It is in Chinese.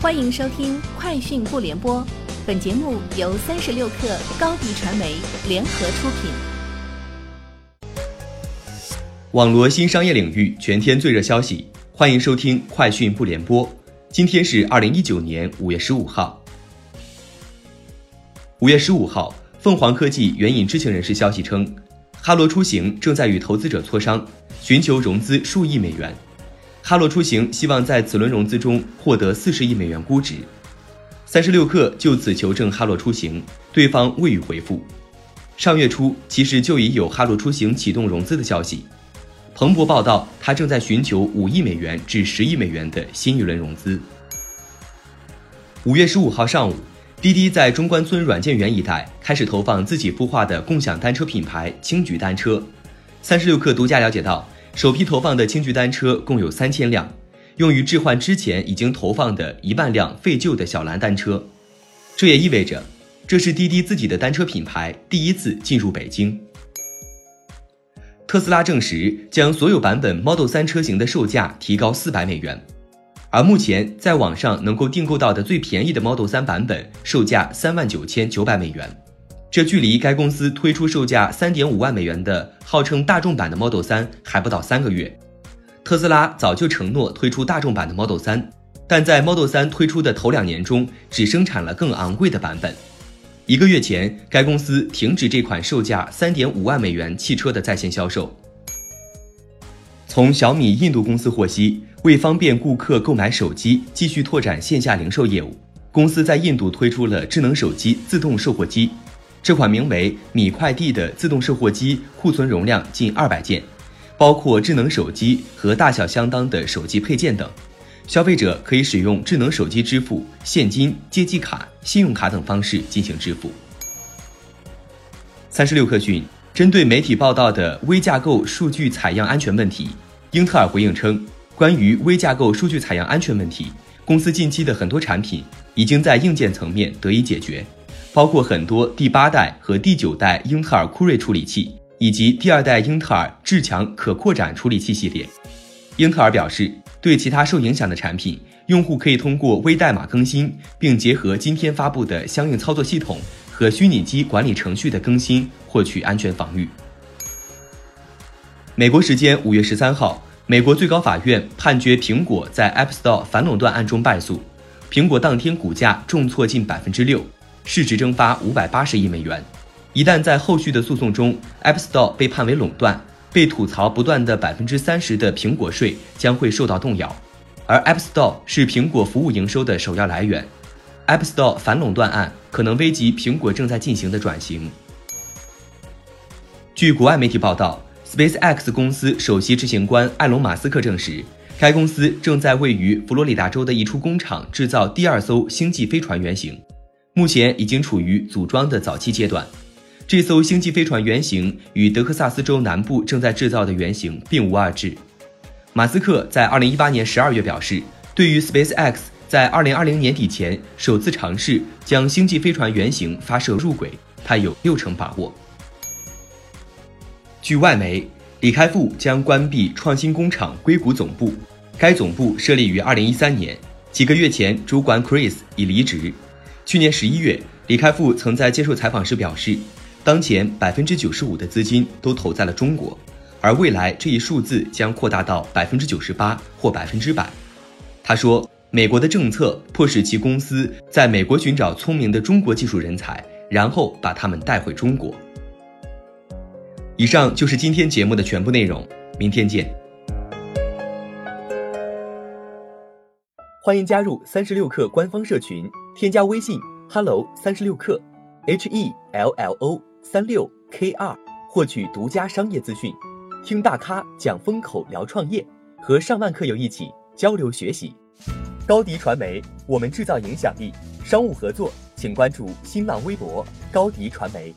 欢迎收听《快讯不联播》，本节目由三十六克高低传媒联合出品。网罗新商业领域全天最热消息，欢迎收听《快讯不联播》。今天是二零一九年五月十五号。五月十五号，凤凰科技援引知情人士消息称，哈罗出行正在与投资者磋商，寻求融资数亿美元。哈罗出行希望在此轮融资中获得四十亿美元估值。三十六氪就此求证哈罗出行，对方未予回复。上月初，其实就已有哈罗出行启动融资的消息。彭博报道，他正在寻求五亿美元至十亿美元的新一轮融资。五月十五号上午，滴滴在中关村软件园一带开始投放自己孵化的共享单车品牌青桔单车。三十六氪独家了解到。首批投放的青桔单车共有三千辆，用于置换之前已经投放的一万辆废旧的小蓝单车。这也意味着，这是滴滴自己的单车品牌第一次进入北京。特斯拉证实将所有版本 Model 3车型的售价提高四百美元，而目前在网上能够订购到的最便宜的 Model 3版本售价三万九千九百美元。这距离该公司推出售价三点五万美元的号称大众版的 Model 3还不到三个月。特斯拉早就承诺推出大众版的 Model 3，但在 Model 3推出的头两年中，只生产了更昂贵的版本。一个月前，该公司停止这款售价三点五万美元汽车的在线销售。从小米印度公司获悉，为方便顾客购买手机，继续拓展线下零售业务，公司在印度推出了智能手机自动售货机。这款名为“米快递”的自动售货机库存容量近二百件，包括智能手机和大小相当的手机配件等。消费者可以使用智能手机支付、现金、借记卡、信用卡等方式进行支付。三十六氪讯，针对媒体报道的微架构数据采样安全问题，英特尔回应称，关于微架构数据采样安全问题，公司近期的很多产品已经在硬件层面得以解决。包括很多第八代和第九代英特尔酷睿处理器，以及第二代英特尔至强可扩展处理器系列。英特尔表示，对其他受影响的产品，用户可以通过微代码更新，并结合今天发布的相应操作系统和虚拟机管理程序的更新，获取安全防御。美国时间五月十三号，美国最高法院判决苹果在 App Store 反垄断案中败诉，苹果当天股价重挫近百分之六。市值蒸发五百八十亿美元。一旦在后续的诉讼中，App Store 被判为垄断，被吐槽不断的百分之三十的苹果税将会受到动摇。而 App Store 是苹果服务营收的首要来源，App Store 反垄断案可能危及苹果正在进行的转型。据国外媒体报道，SpaceX 公司首席执行官埃隆·马斯克证实，该公司正在位于佛罗里达州的一处工厂制造第二艘星际飞船原型。目前已经处于组装的早期阶段。这艘星际飞船原型与德克萨斯州南部正在制造的原型并无二致。马斯克在2018年12月表示，对于 SpaceX 在2020年底前首次尝试将星际飞船原型发射入轨，他有六成把握。据外媒，李开复将关闭创新工厂硅谷总部，该总部设立于2013年，几个月前主管 Chris 已离职。去年十一月，李开复曾在接受采访时表示，当前百分之九十五的资金都投在了中国，而未来这一数字将扩大到百分之九十八或百分之百。他说，美国的政策迫使其公司在美国寻找聪明的中国技术人才，然后把他们带回中国。以上就是今天节目的全部内容，明天见。欢迎加入三十六氪官方社群。添加微信 hello 三十六克 h e l l o 三六 k 二，获取独家商业资讯，听大咖讲风口，聊创业，和上万客友一起交流学习。高迪传媒，我们制造影响力。商务合作，请关注新浪微博高迪传媒。